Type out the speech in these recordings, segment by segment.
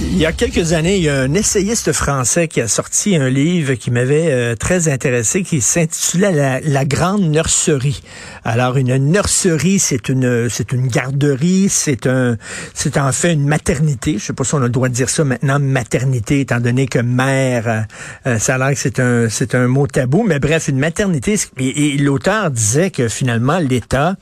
Il y a quelques années, il y a un essayiste français qui a sorti un livre qui m'avait euh, très intéressé, qui s'intitulait la, la, Grande Nurserie. Alors, une nurserie, c'est une c'est une garderie, c'est un c'est en fait une maternité. Je sais pas si on a le droit de dire ça maintenant, maternité, étant donné que mère, euh, euh, ça a l'air que c'est un c'est un mot tabou, mais bref, une maternité. et l'auteur disait que finalement l'État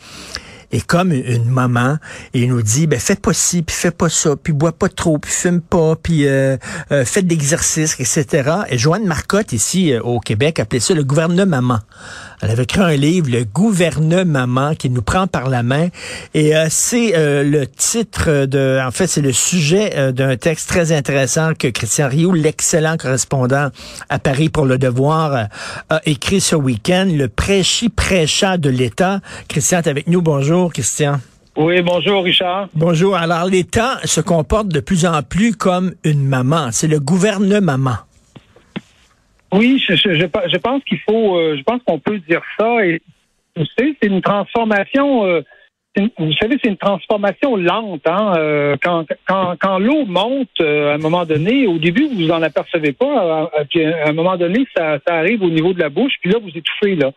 et comme une maman il nous dit ben fais pas ci puis fais pas ça puis bois pas trop puis fume pas puis euh, euh, fais de l'exercice etc et Joanne Marcotte ici euh, au Québec appelait ça le gouvernement elle avait écrit un livre le gouvernement qui nous prend par la main et c'est le titre de en fait c'est le sujet d'un texte très intéressant que Christian Rioux l'excellent correspondant à Paris pour le devoir a écrit ce week-end le prêchi prêcha de l'État Christian est avec nous bonjour Bonjour, Christian. Oui, bonjour, Richard. Bonjour. Alors, l'État se comporte de plus en plus comme une maman. C'est le gouvernement. Oui, je, je, pense qu'il faut, euh, je pense qu'on peut dire ça. Et vous savez, c'est une transformation. Euh, vous savez, c'est une transformation lente. Hein, euh, quand quand, quand l'eau monte à un moment donné, au début vous en apercevez pas. puis à un moment donné, ça, ça arrive au niveau de la bouche, puis là vous étouffez là.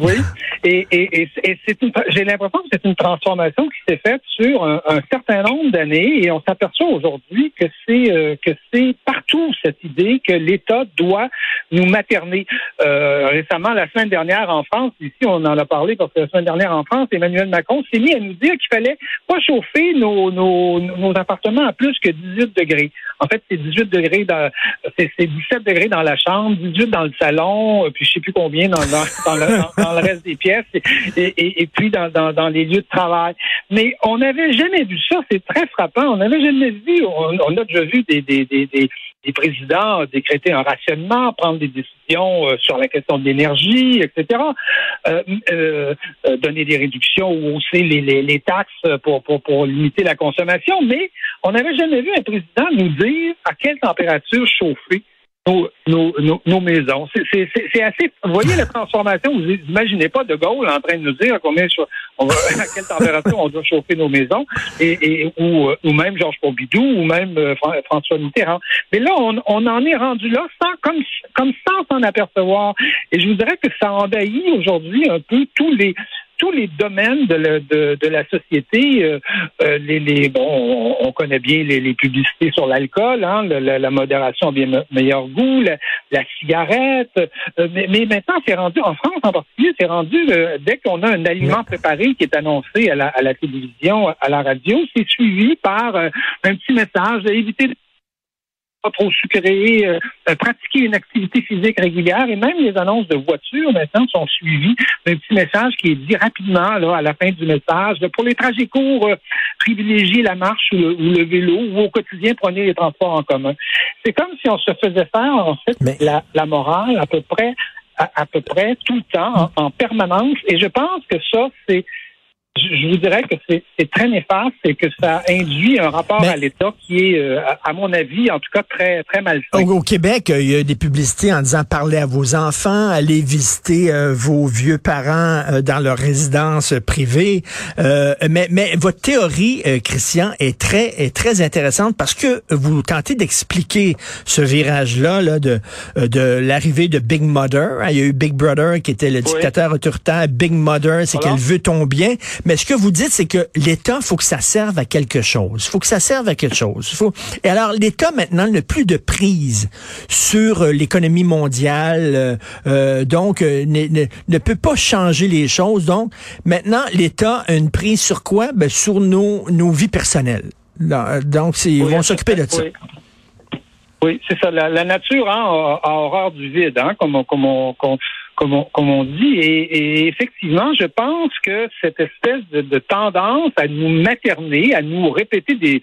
Oui, et, et, et, c'est j'ai l'impression que c'est une transformation qui s'est faite sur un, certain nombre d'années et on s'aperçoit aujourd'hui que c'est euh, que c'est partout cette idée que l'État doit nous materner. Euh, récemment, la semaine dernière en France, ici on en a parlé parce que la semaine dernière en France, Emmanuel Macron s'est mis à nous dire qu'il fallait pas chauffer nos, nos, nos appartements à plus que 18 degrés. En fait, c'est 18 degrés dans c'est 17 degrés dans la chambre, 18 dans le salon, puis je sais plus combien dans, dans, dans le reste des pièces et, et, puis dans, les lieux de travail. Mais on n'avait jamais vu ça. C'est très frappant. On n'avait jamais vu. On, a déjà vu des, des, des, des, présidents décréter un rationnement, prendre des décisions euh, sur la question de l'énergie, etc. Euh, euh, donner des réductions ou hausser les, les, les taxes pour, pour, pour limiter la consommation. Mais on n'avait jamais vu un président nous dire à quelle température chauffer nos, nos, nos, maisons. C'est assez. Vous voyez la transformation. Vous imaginez pas De Gaulle en train de nous dire combien on va, à quelle température on doit chauffer nos maisons, et, et ou, ou même Georges Pompidou, ou même euh, François Mitterrand. Mais là, on, on en est rendu là sans comme comme sans s'en apercevoir. Et je vous dirais que ça envahit aujourd'hui un peu tous les tous les domaines de, la, de, de la société. Euh, euh, les, les, bon, on, connaît bien les, les publicités sur l'alcool, hein, la, la, modération a bien meilleur goût, la, cigarette. Euh, mais, mais, maintenant, c'est rendu, en France en particulier, c'est rendu, dès qu'on a un aliment préparé qui est annoncé à la, à la télévision, à la radio, c'est suivi par un petit message d'éviter pas trop sucré, euh, euh, pratiquer une activité physique régulière et même les annonces de voitures maintenant sont suivies d'un petit message qui est dit rapidement là à la fin du message. Pour les trajets courts, euh, privilégiez la marche ou le, vélo ou au quotidien prenez les transports en commun. C'est comme si on se faisait faire en fait la, la morale à peu près à, peu près tout le temps en permanence et je pense que ça c'est je vous dirais que c'est très néfaste et que ça induit un rapport à l'État qui est, euh, à mon avis, en tout cas, très très mal fait. Au, Québec, il y a des publicités en disant parlez à vos enfants, allez visiter euh, vos vieux parents euh, dans leur résidence privée. mais, mais votre théorie, Christian, est très est très intéressante parce que vous tentez d'expliquer ce virage-là là, de de l'arrivée de Big Mother. Il y a eu Big Brother qui était le dictateur autoritaire. Big Mother, c'est qu'elle veut ton bien. Mais ce que vous dites, c'est que l'État, faut que ça serve à quelque chose. faut que ça serve à quelque chose. Faut... Et alors, l'État, maintenant, n'a plus de prise sur euh, l'économie mondiale, euh, euh donc ne, ne, peut pas changer les choses. Donc, maintenant, l'État a une prise sur quoi? Ben, sur nos, nos vies personnelles. Donc, ils vont s'occuper de ça. Oui, c'est ça. La, nature hein, a, horreur du vide, hein, comme, comme, on, comme on, comme on dit. Et, effectivement, je pense que cette espèce de, tendance à nous materner, à nous répéter des,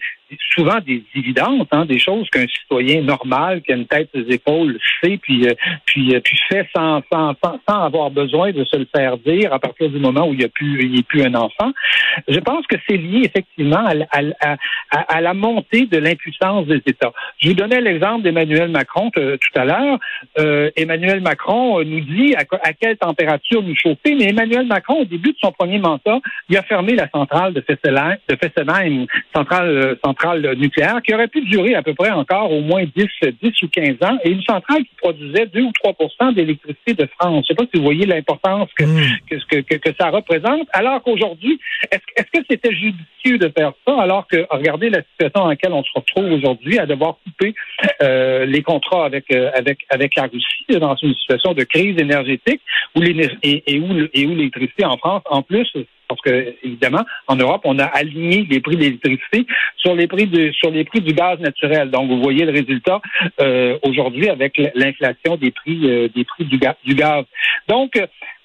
souvent des évidences, hein, des choses qu'un citoyen normal qui a une tête ses épaules sait, puis euh, puis euh, puis fait sans, sans, sans, avoir besoin de se le faire dire à partir du moment où il n'y a plus il a plus un enfant. Je pense que c'est lié effectivement à, à, à, la montée de l'impuissance des États. Je vous donnais l'exemple d'Emmanuel Macron tout à l'heure. Euh, Emmanuel Macron nous dit à, quelle température nous chauffer, mais Emmanuel Macron, au début de son premier mandat, il a fermé la centrale de Fessenheim, de Fessenheim centrale, centrale nucléaire qui aurait pu durer à peu près encore au moins 10, 10 ou 15 ans et une centrale qui produisait 2 ou 3% d'électricité de France. Je ne sais pas si vous voyez l'importance que, hmm. que, que, que, ça représente. Alors qu'aujourd'hui, est-ce est que c'était judicieux de faire ça alors que, regardez la situation dans laquelle on se retrouve aujourd'hui à devoir couper euh, les contrats avec, euh, avec, avec la Russie dans une situation de crise énergétique où et, et où, et où l'électricité en France, en plus, parce que, évidemment, en Europe, on a aligné les prix de l'électricité sur les prix de, sur les prix du gaz naturel. Donc, vous voyez le résultat euh, aujourd'hui avec l'inflation des prix euh, des prix du, gaz. Donc,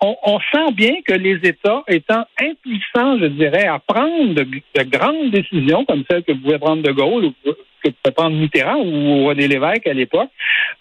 on, sent bien que les États étant impuissants, je dirais, à prendre de, grandes décisions comme celles que pouvait prendre De Gaulle ou que pouvait prendre Mitterrand ou René Lévesque à l'époque,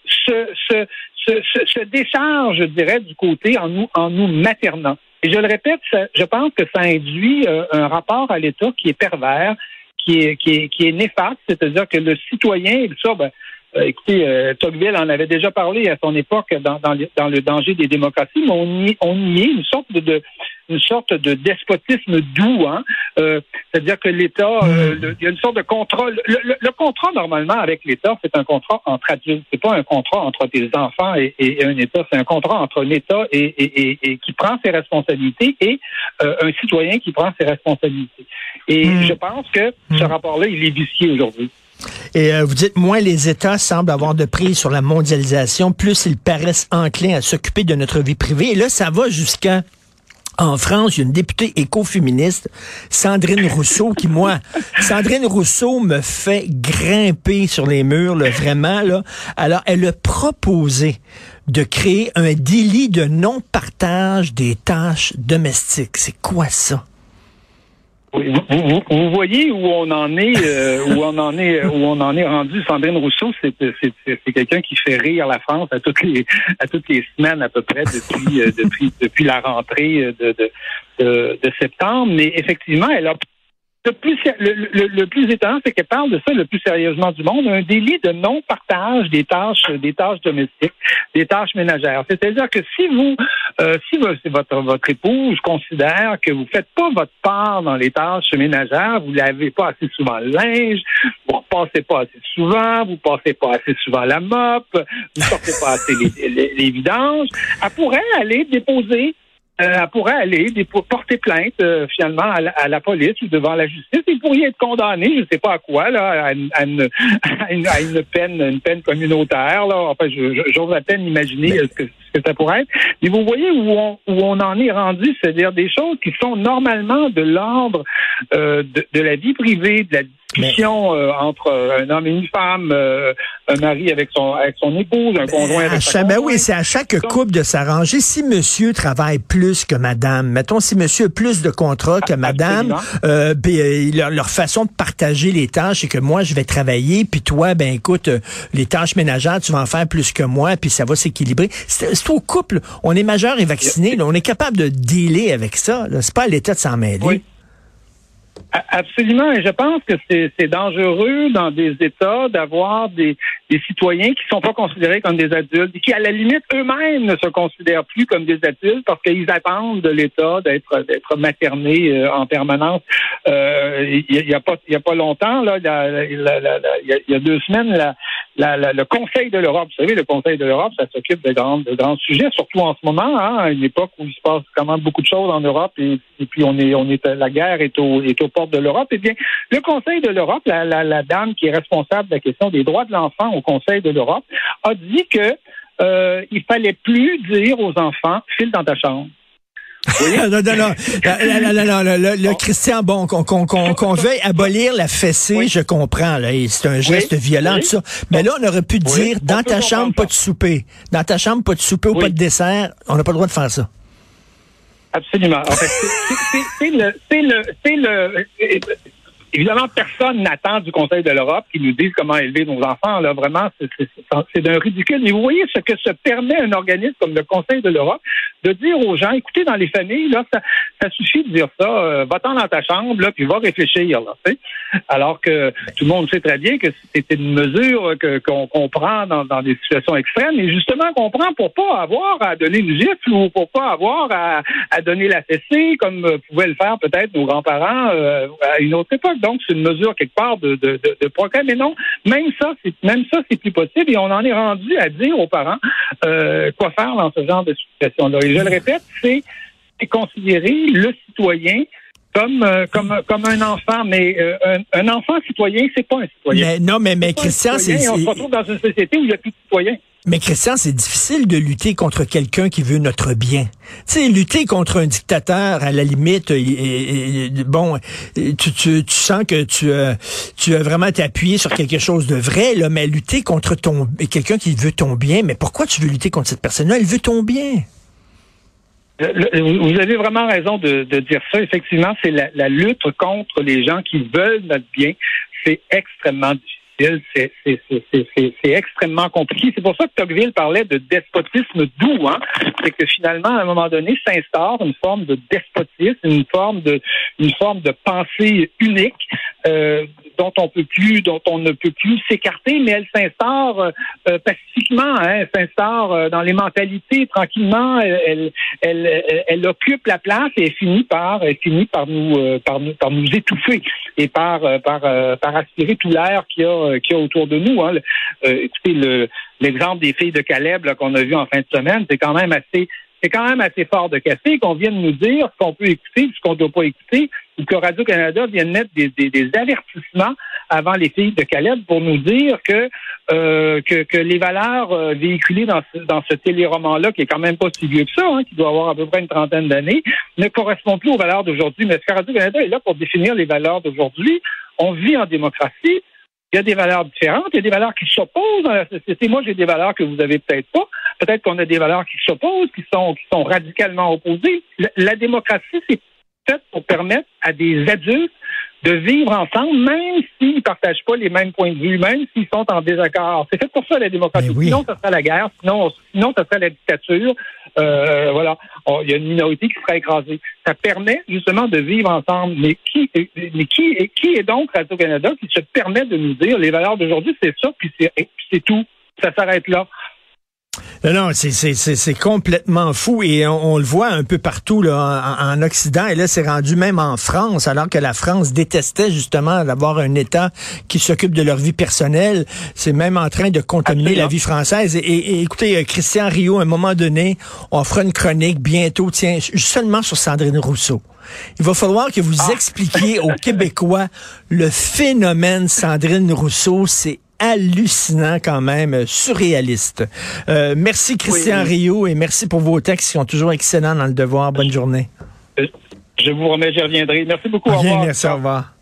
se, se, décharge, je dirais, du côté en nous, en nous maternant. Et je le répète, je pense que ça induit euh, un rapport à l'État qui est pervers, qui est, qui est, qui est néfaste, c'est-à-dire que le citoyen, et ça, ben, euh, écoutez, euh, Tocqueville en avait déjà parlé à son époque dans, dans, le danger des démocraties, mais on y, on y est une sorte de, une sorte de despotisme doux. Hein? Euh, c'est-à-dire que l'État, euh, hmm. il y a une sorte de contrôle. Le, contrat normalement avec l'État, c'est un contrat entre adultes. C'est pas un contrat entre des enfants et, un État. C'est un contrat entre un État et, et, qui prend ses responsabilités et euh, un citoyen qui prend ses responsabilités. Et hmm. je pense que ce hmm. rapport-là, il est vicié aujourd'hui. Et vous dites, moins les États semblent avoir de prise sur la mondialisation, plus ils paraissent enclins à s'occuper de notre vie privée. Et là, ça va jusqu'à en France, il y a une députée écoféministe, Sandrine Rousseau, qui, moi, Sandrine Rousseau me fait grimper sur les murs, là, vraiment, là. Alors, elle a proposé de créer un délit de non-partage des tâches domestiques. C'est quoi ça? Vous, voyez où on en est, euh, où on en est, où on en est rendu. Sandrine Rousseau, c'est quelqu'un qui fait rire la France à toutes les à toutes les semaines à peu près depuis euh, depuis depuis la rentrée de, de, de, septembre. Mais effectivement, elle a le plus, le, plus étonnant, c'est qu'elle parle de ça le plus sérieusement du monde, un délit de non-partage des tâches, des tâches domestiques, des tâches ménagères. C'est-à-dire que si vous, euh, si votre, votre épouse considère que vous faites pas votre part dans les tâches ménagères, vous lavez pas assez souvent le linge, vous ne passez pas assez souvent, vous passez pas assez souvent la mop, vous sortez pas assez les, les, les vidanges, elle pourrait aller déposer euh, elle pourrait aller porter plainte euh, finalement à la, police ou devant la justice. Il pourrait être condamné, je ne sais pas à quoi, là, à une, à une, peine, une peine communautaire. Là. Enfin, j'ose à peine imaginer ce que, ça pourrait être. Mais vous voyez où on, où on en est rendu, c'est-à-dire des choses qui sont normalement de l'ordre euh, de, de, la vie privée, de la discussion euh, entre un homme et une femme, euh, un mari avec son avec son épouse, un conjoint avec sa ben oui, c'est à chaque couple de s'arranger. Si monsieur travaille plus que madame, mettons si monsieur a plus de contrats que madame, euh, ben, leur, leur, façon de partager les tâches, c'est que moi je vais travailler, puis toi, ben écoute, les tâches ménagères, tu vas en faire plus que moi, puis ça va s'équilibrer. C'est au couple. On est majeur et vacciné, on est capable de dealer avec ça. C'est pas à l'État de s'en mêler. Absolument, et je pense que c'est dangereux dans des États d'avoir des, des, citoyens qui sont pas considérés comme des adultes et qui, à la limite, eux-mêmes ne se considèrent plus comme des adultes parce qu'ils attendent de l'État d'être d'être maternés euh, en permanence. Euh, il y, a, pas il y a pas longtemps là, il y a, deux semaines, la, le Conseil de l'Europe. Vous savez, le Conseil de l'Europe, ça s'occupe de grands, de grands sujets, surtout en ce moment, hein, à une époque où il se passe quand même beaucoup de choses en Europe et, puis on est, on est, la guerre est, au, est aux portes de l'Europe. Eh bien, le Conseil de l'Europe, la, la, la dame qui est responsable de la question des droits de l'enfant au Conseil de l'Europe, a dit que euh, il fallait plus dire aux enfants, file dans ta chambre. Non, non, non, Le, Christian, bon, qu'on veuille abolir la fessée, je comprends, là, c'est un geste violent, tout ça. Mais là, on aurait pu dire, dans ta chambre, pas de souper. Dans ta chambre, pas de souper ou pas de dessert. On n'a pas le droit de faire ça. Absolument. En fait, le, c'est le, Évidemment, personne n'attend du Conseil de l'Europe qui nous dise comment élever nos enfants. Là, vraiment, c'est d'un ridicule. Mais vous voyez ce que se permet un organisme comme le Conseil de l'Europe de dire aux gens, écoutez, dans les familles, là, ça, ça suffit de dire ça, euh, va-t'en dans ta chambre, là, puis va réfléchir. Là, Alors que tout le monde sait très bien que c'est une mesure qu'on prend dans, dans, des situations extrêmes, et justement qu'on prend pour pas avoir à donner une gifle ou pour pas avoir à, à donner la fessée, comme pouvaient le faire peut-être nos grands-parents euh, à une autre époque donc c'est une mesure quelque part de, de, de, progrès. Mais non, même ça, c'est même ça, c'est plus possible. Et on en est rendu à dire aux parents euh, quoi faire dans ce genre de situation-là. Et je le répète, c'est considérer le citoyen comme, euh, comme, comme un enfant, mais euh, un, enfant citoyen, c'est pas un citoyen. Mais, non, mais, mais Christian, c'est. On se retrouve dans une société où il n'y a plus de citoyens. Mais Christian, c'est difficile de lutter contre quelqu'un qui veut notre bien. Tu sais, lutter contre un dictateur, à la limite, bon, tu, sens que tu, euh, as vraiment appuyé sur quelque chose de vrai, là, mais lutter contre ton quelqu'un qui veut ton bien, mais pourquoi tu veux lutter contre cette personne-là? Elle veut ton bien. Vous avez vraiment raison de, dire ça. Effectivement, c'est la lutte contre les gens qui veulent notre bien. C'est extrêmement difficile c'est extrêmement compliqué. C'est pour ça que Tocqueville parlait de despotisme doux. Hein? C'est que finalement, à un moment donné, s'instaure une forme de despotisme, une forme de, une forme de pensée unique euh, dont on peut plus, dont on ne peut plus s'écarter, mais elle s'instaure euh, pacifiquement, hein? elle s'instaure euh, dans les mentalités tranquillement. Elle, elle, elle, occupe la place et finit par, elle finit par nous, euh, par nous, par nous étouffer et par, par, par aspirer tout l'air qu'il y a euh, y a autour de nous. Hein. Euh, écoutez, le, l'exemple des filles de Caleb qu'on a vu en fin de semaine, c'est quand même assez c'est quand même assez fort de casser qu'on vienne nous dire ce qu'on peut écouter, ce qu'on ne doit pas écouter, ou que Radio-Canada vienne mettre des, avertissements avant les filles de Caleb pour nous dire que, euh, que, les valeurs véhiculées dans ce, dans ce téléroman-là, qui est quand même pas si vieux que ça, hein, qui doit avoir à peu près une trentaine d'années, ne correspondent plus aux valeurs d'aujourd'hui. Mais ce que Radio-Canada est là pour définir les valeurs d'aujourd'hui? On vit en démocratie. Il y a des valeurs différentes, il y a des valeurs qui s'opposent dans la société. Moi, j'ai des valeurs que vous avez peut-être pas. Peut-être qu'on a des valeurs qui s'opposent, qui sont, qui sont radicalement opposées. La, démocratie, c'est peut-être pour permettre à des adultes de vivre ensemble, même s'ils ne partagent pas les mêmes points de vue, même s'ils sont en désaccord. C'est fait pour ça la démocratie. Sinon, ça serait la guerre, sinon, sinon ça serait la dictature. Euh, voilà, il y a une minorité qui serait écrasée. Ça permet justement de vivre ensemble. Mais qui, mais qui, qui est donc Radio-Canada qui se permet de nous dire les valeurs d'aujourd'hui, c'est ça, puis c'est tout. Ça s'arrête là. Non, non, c'est complètement fou et on, le voit un peu partout là, en, Occident et là c'est rendu même en France alors que la France détestait justement d'avoir un État qui s'occupe de leur vie personnelle. C'est même en train de contaminer la vie française. Et, écoutez, euh, Christian Rio, à un moment donné, on fera une chronique bientôt, tiens, seulement sur Sandrine Rousseau. Il va falloir que vous ah. expliquiez aux Québécois le phénomène Sandrine Rousseau. C'est hallucinant quand même, surréaliste. Euh, merci Christian Rio et merci pour vos textes qui sont toujours excellents dans le devoir. Bonne journée. Je vous remets, j'y reviendrai. Merci beaucoup. au revoir. Merci, au revoir.